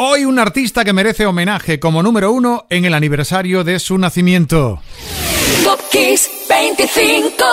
Hoy un artista que merece homenaje como número uno en el aniversario de su nacimiento. Top 25.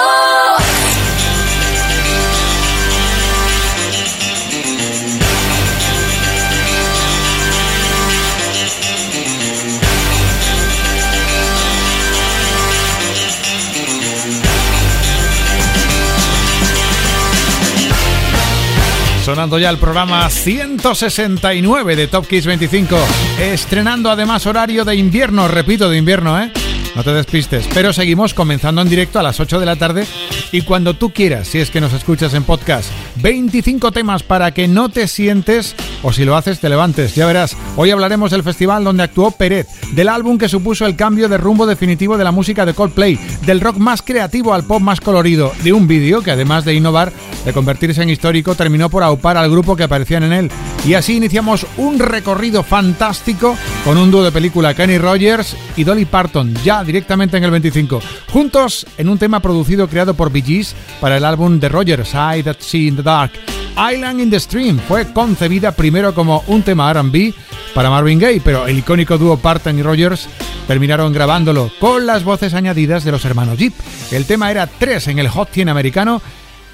Sonando ya el programa 169 de Top Kiss 25. Estrenando además horario de invierno, repito, de invierno, ¿eh? No te despistes, pero seguimos comenzando en directo a las 8 de la tarde y cuando tú quieras, si es que nos escuchas en podcast. 25 temas para que no te sientes o si lo haces te levantes. Ya verás, hoy hablaremos del festival donde actuó Pérez, del álbum que supuso el cambio de rumbo definitivo de la música de Coldplay, del rock más creativo al pop más colorido, de un vídeo que además de innovar, de convertirse en histórico, terminó por aupar al grupo que aparecían en él. Y así iniciamos un recorrido fantástico con un dúo de película Kenny Rogers y Dolly Parton, ya directamente en el 25. Juntos en un tema producido creado por Bee para el álbum de Rogers, I That See in the Dark. Island in the Stream fue concebida primero como un tema RB para Marvin Gaye, pero el icónico dúo Parton y Rogers terminaron grabándolo con las voces añadidas de los hermanos Jeep. El tema era 3 en el Hot 100 americano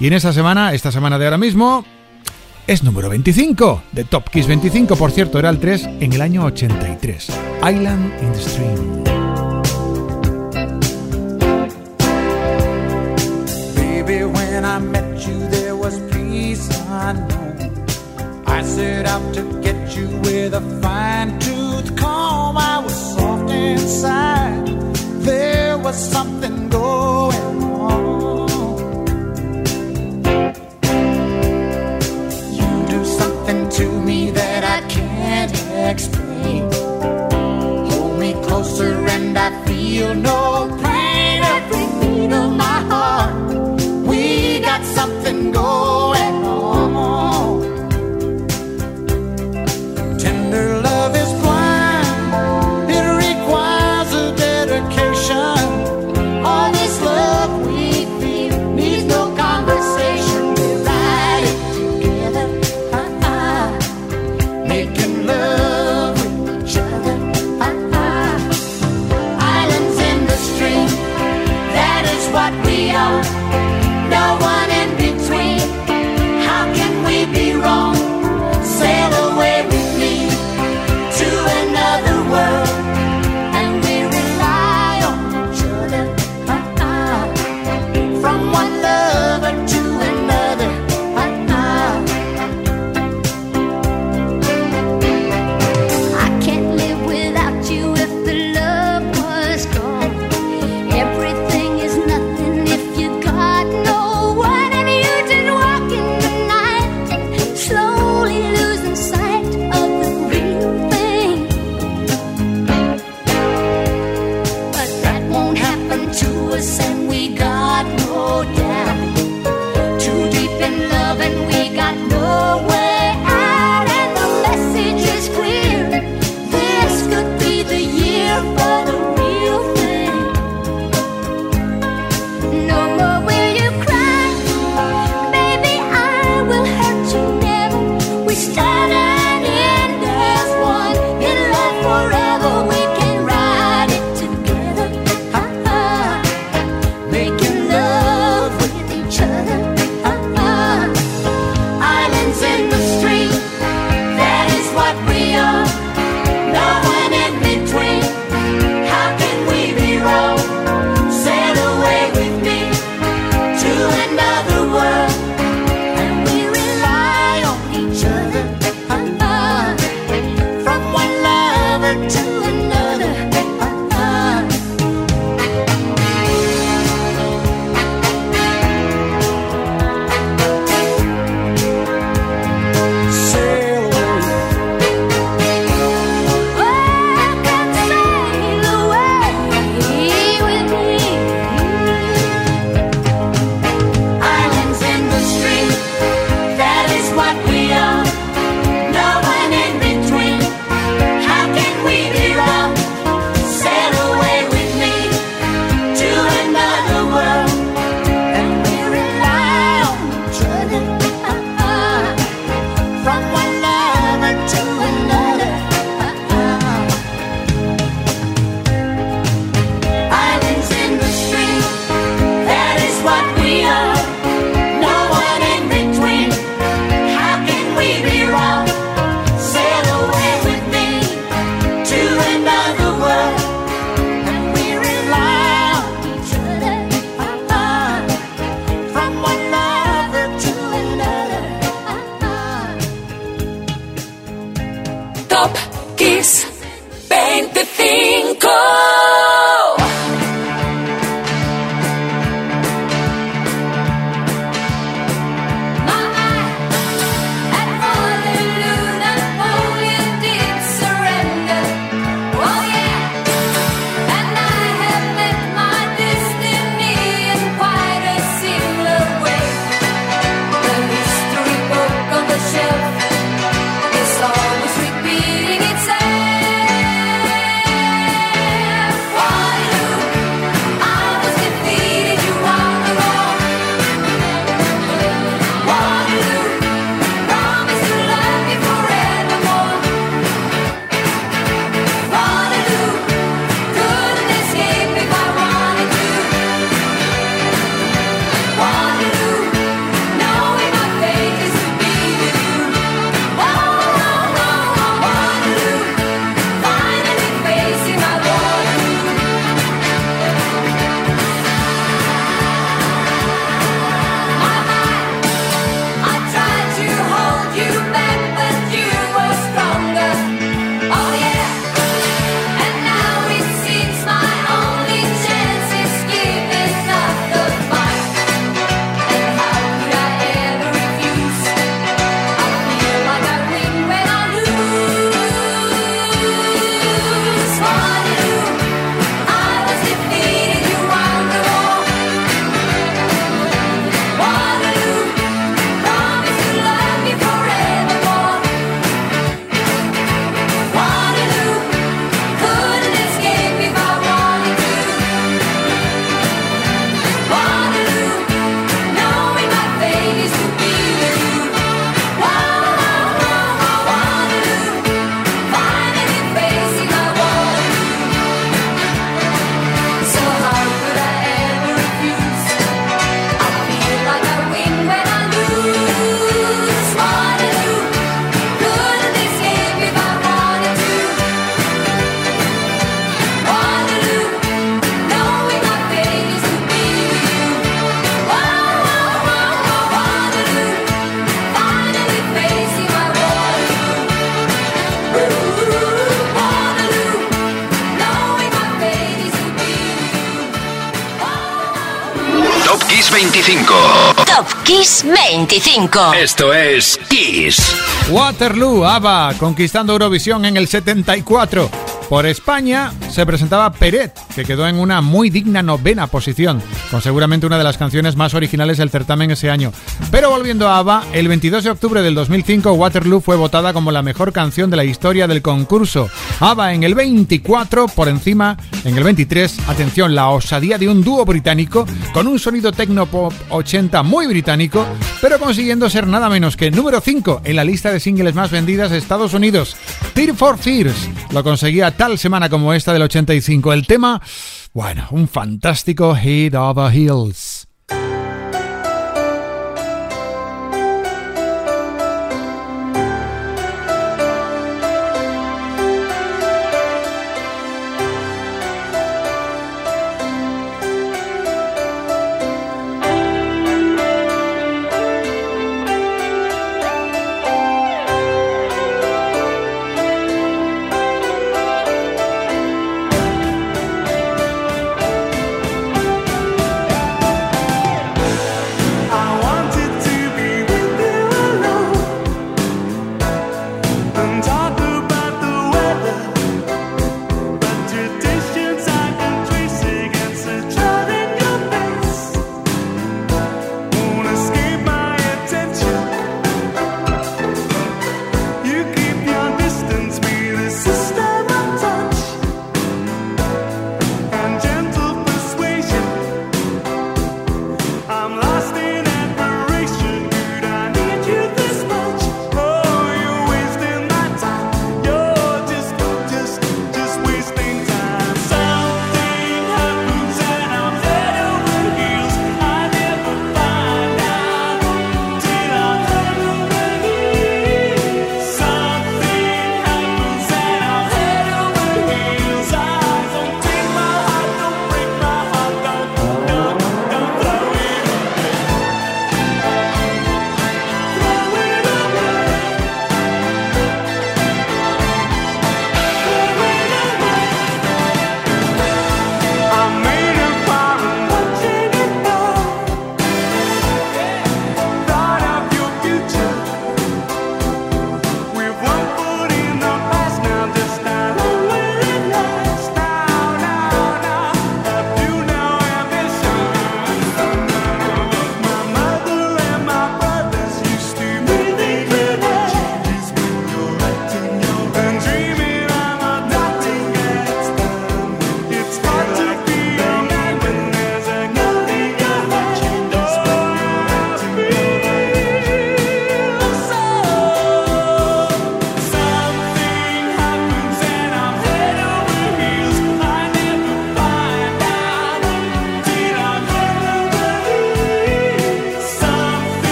y en esta semana, esta semana de ahora mismo, es número 25 de Top Kiss 25, por cierto, era el 3 en el año 83. Island in the Stream. I met you, there was peace unknown. I set out to get you with a fine tooth comb. I was soft inside, there was something going on. You do something to me that I can't explain. Hold me closer, and I feel no Got no doubt. 25. Esto es Kiss. Waterloo, ABBA, conquistando Eurovisión en el 74. Por España se presentaba Peret, que quedó en una muy digna novena posición, con seguramente una de las canciones más originales del certamen ese año. Pero volviendo a ABBA, el 22 de octubre del 2005 Waterloo fue votada como la mejor canción de la historia del concurso. ABBA en el 24, por encima, en el 23, atención, la osadía de un dúo británico con un sonido tecnopop 80 muy británico, pero consiguiendo ser nada menos que número 5 en la lista de singles más vendidas de Estados Unidos. Tear for Fears lo conseguía tal semana como esta del 85. El tema, bueno, un fantástico Head Over Heels.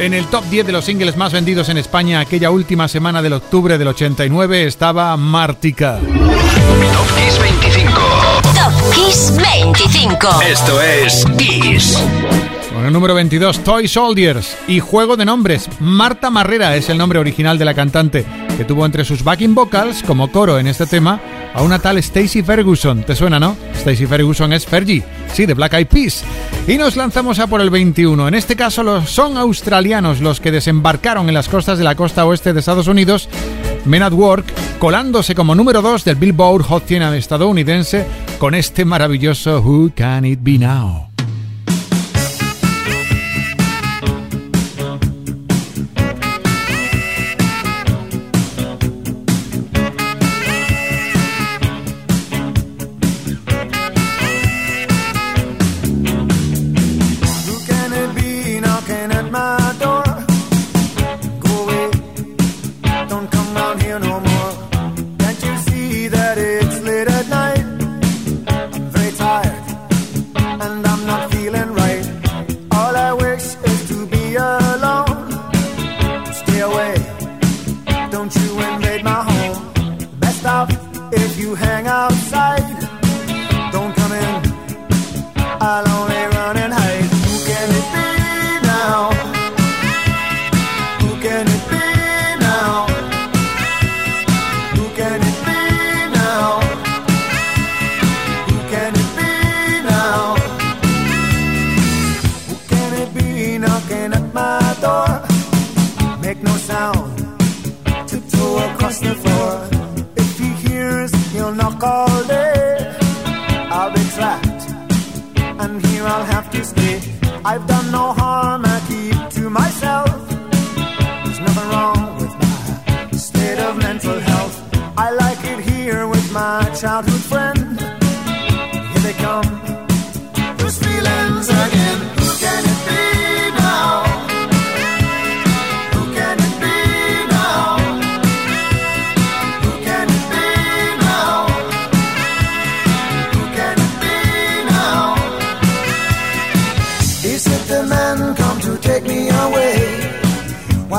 En el top 10 de los singles más vendidos en España aquella última semana del octubre del 89 estaba Mártica. Top Kiss 25. Top Kiss 25. Esto es Kiss. Con el número 22, Toy Soldiers y juego de nombres. Marta Marrera es el nombre original de la cantante, que tuvo entre sus backing vocals como coro en este tema a una tal Stacy Ferguson. ¿Te suena, no? Stacy Ferguson es Fergie, sí, de Black Eyed Peas. Y nos lanzamos a por el 21. En este caso los, son australianos los que desembarcaron en las costas de la costa oeste de Estados Unidos, Men at Work, colándose como número 2 del Billboard Hot 100 estadounidense con este maravilloso Who Can It Be Now?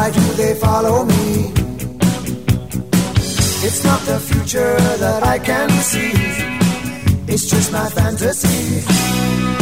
Why do they follow me? It's not the future that I can see. It's just my fantasy.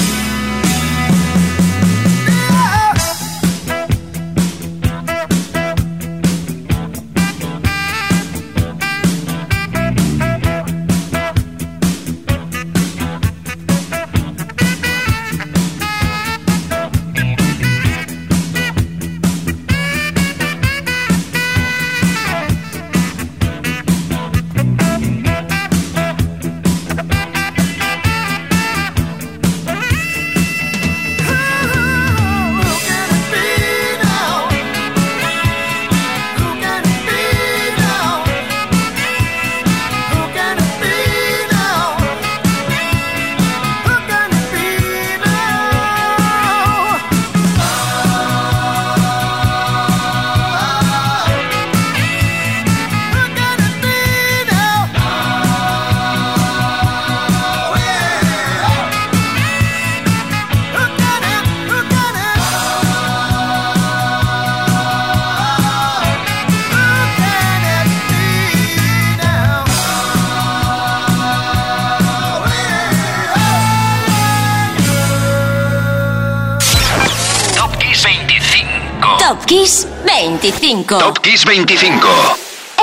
25. Top Kiss 25.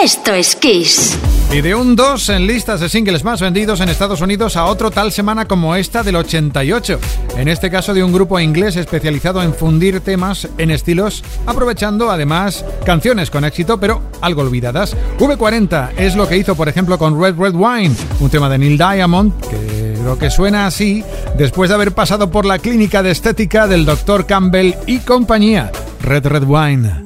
Esto es Kiss. Y de un 2 en listas de singles más vendidos en Estados Unidos a otro tal semana como esta del 88. En este caso de un grupo inglés especializado en fundir temas en estilos, aprovechando además canciones con éxito pero algo olvidadas. V40 es lo que hizo por ejemplo con Red Red Wine, un tema de Neil Diamond que creo que suena así después de haber pasado por la clínica de estética del Dr. Campbell y compañía. Red Red Wine.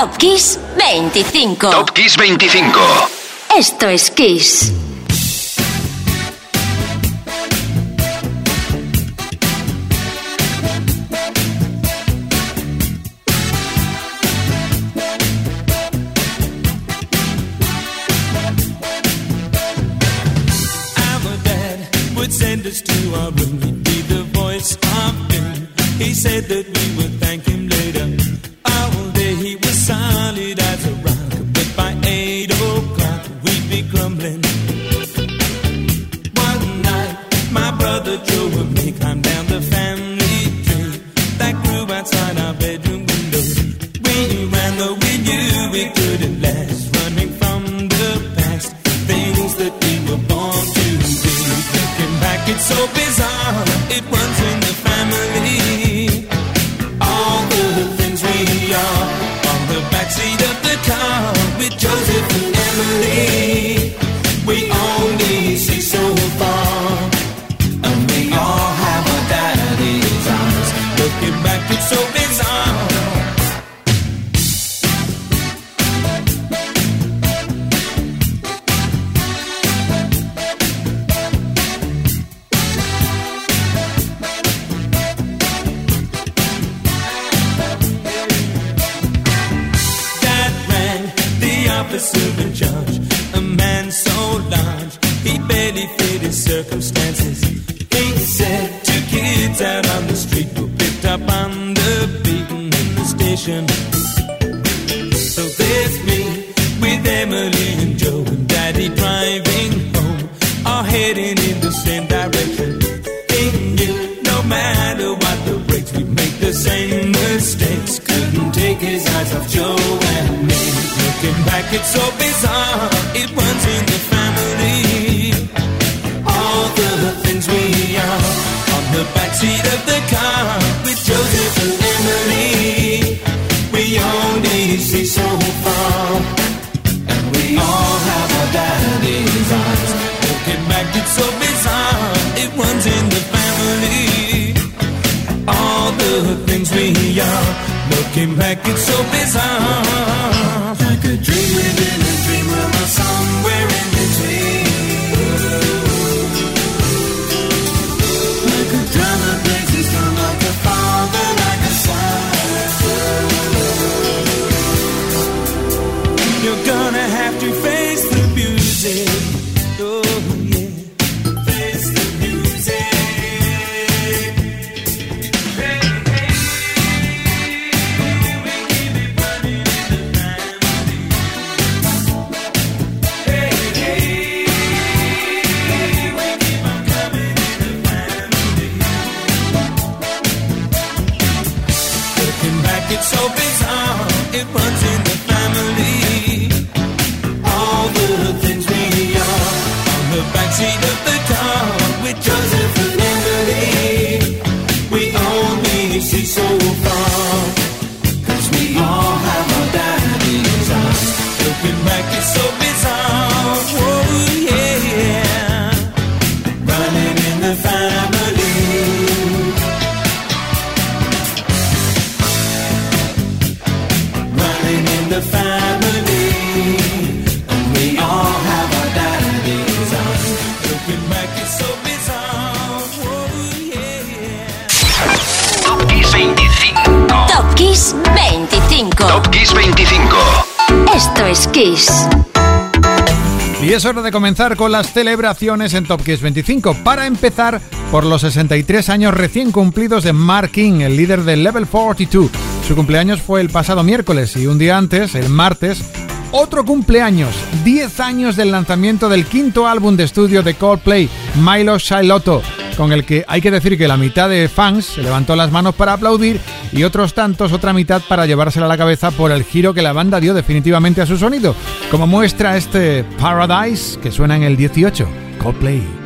Top Kiss 25. Top Kiss 25. Esto es Kiss. Up on the beaten in the station. So there's me with Emily and Joe and Daddy driving home, all heading in the same direction. He knew no matter what the breaks, we'd make the same mistakes. Couldn't take his eyes off Joe and me. Looking back, it's so bizarre. It runs in the family. All the things we are on the backseat of the car see so far, and we all have our daddy's eyes. Looking back, it's so bizarre. It runs in the family. All the things we are. Looking back, it's so bizarre. On the Y es hora de comenzar con las celebraciones en Top Kiss 25. Para empezar, por los 63 años recién cumplidos de Mark King, el líder del Level 42. Su cumpleaños fue el pasado miércoles y un día antes, el martes, otro cumpleaños, 10 años del lanzamiento del quinto álbum de estudio de Coldplay, Milo Shiloto, con el que hay que decir que la mitad de fans se levantó las manos para aplaudir y otros tantos otra mitad para llevársela a la cabeza por el giro que la banda dio definitivamente a su sonido, como muestra este Paradise que suena en el 18, Coldplay.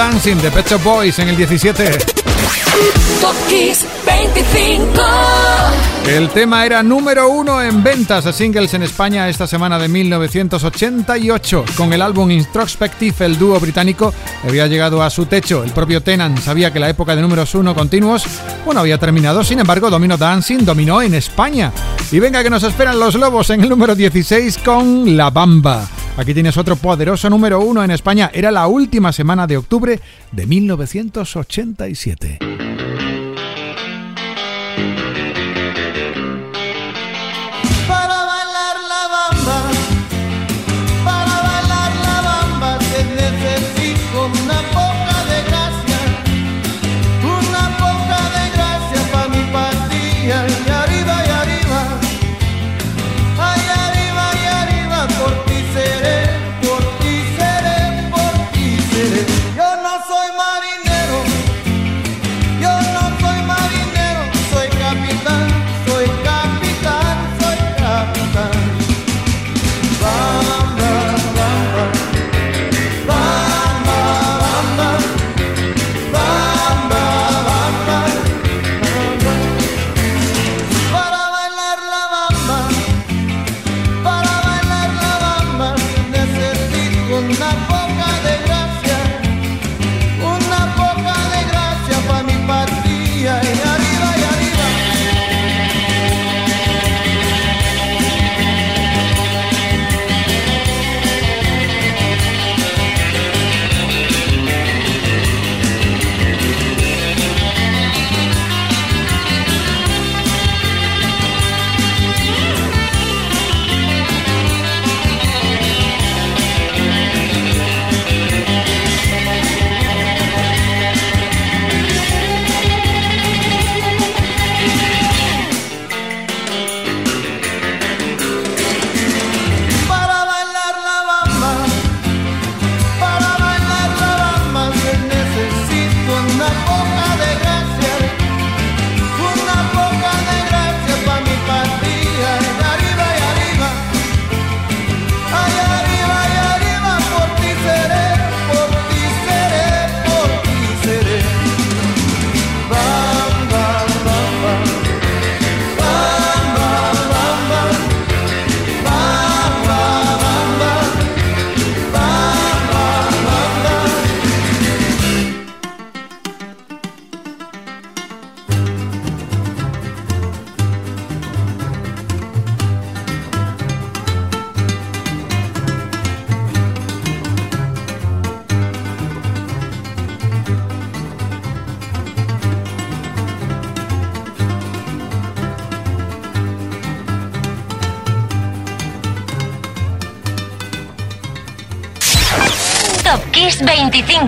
Dancing de Pet Shop Boys en el 17. Top Kiss 25. El tema era número uno en ventas de singles en España esta semana de 1988. Con el álbum Introspective, el dúo británico había llegado a su techo. El propio Tennant sabía que la época de números uno continuos, bueno, había terminado. Sin embargo, Domino Dancing dominó en España. Y venga que nos esperan los lobos en el número 16 con La Bamba. Aquí tienes otro poderoso número uno en España. Era la última semana de octubre de 1987.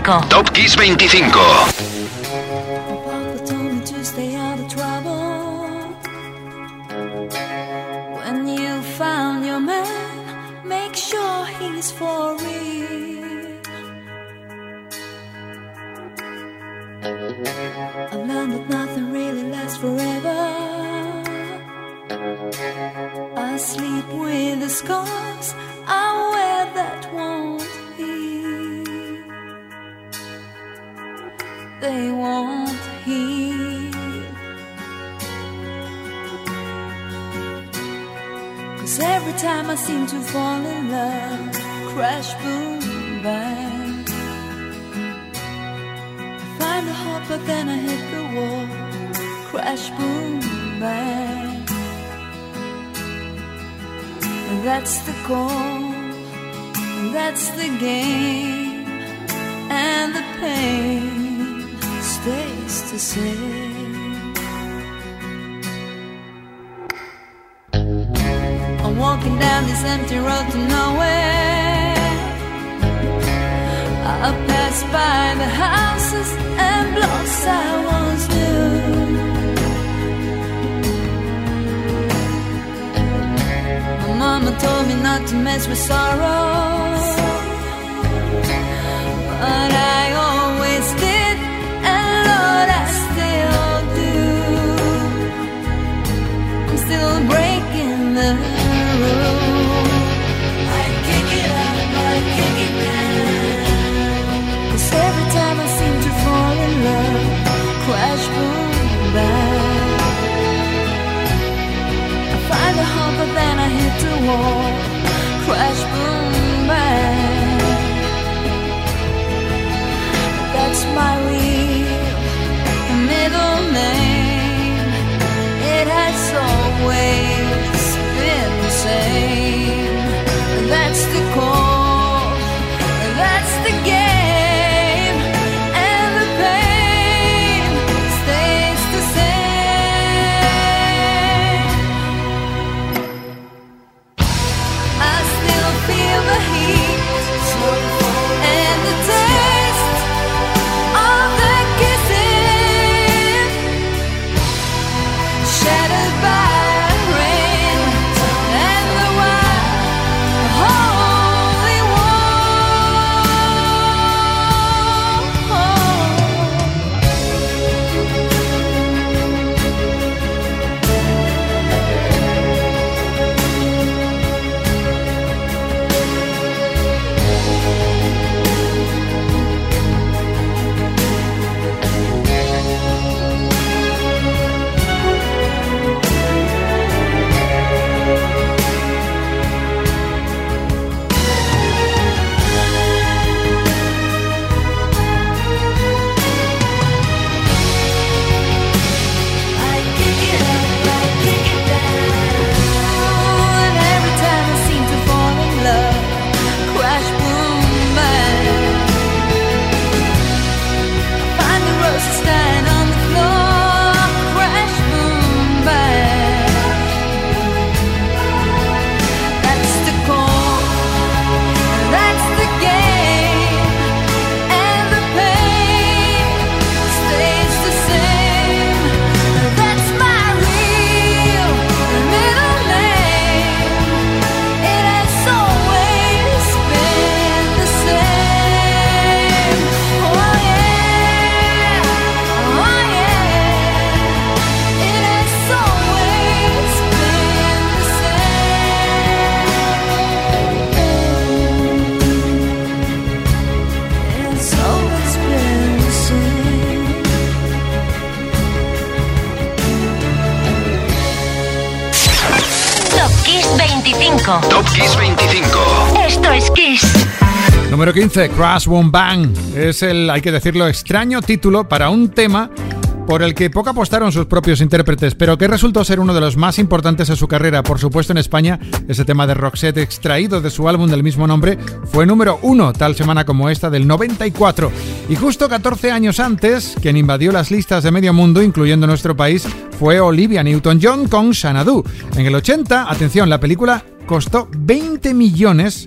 25. Top Kiss 25. Cause every time I seem to fall in love, crash, boom, bang. I find a heart, but then I hit the wall, crash, boom, bang. And that's the goal, and that's the game, and the pain stays the same. Walking down this empty road to nowhere. I pass by the houses and blocks I once knew. My mama told me not to mess with sorrow. But I Crash, boom, bang. That's my middle name. It has always been the same. That's the call. That's the game. Número 15, Crash Boom Bang. Es el, hay que decirlo, extraño título para un tema por el que poco apostaron sus propios intérpretes, pero que resultó ser uno de los más importantes de su carrera. Por supuesto, en España, ese tema de Roxette extraído de su álbum del mismo nombre fue número uno, tal semana como esta del 94. Y justo 14 años antes, quien invadió las listas de medio mundo, incluyendo nuestro país, fue Olivia Newton-John con Xanadu. En el 80, atención, la película costó 20 millones,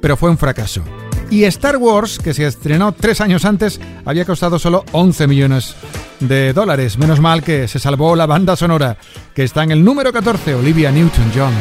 pero fue un fracaso. Y Star Wars, que se estrenó tres años antes, había costado solo 11 millones de dólares. Menos mal que se salvó la banda sonora, que está en el número 14, Olivia Newton-John.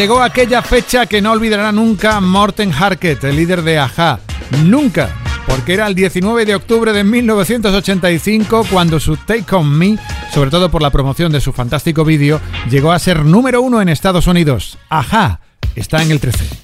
Llegó aquella fecha que no olvidará nunca Morten Harket, el líder de Aja. Nunca. Porque era el 19 de octubre de 1985 cuando su Take On Me, sobre todo por la promoción de su fantástico vídeo, llegó a ser número uno en Estados Unidos. Aja está en el 13.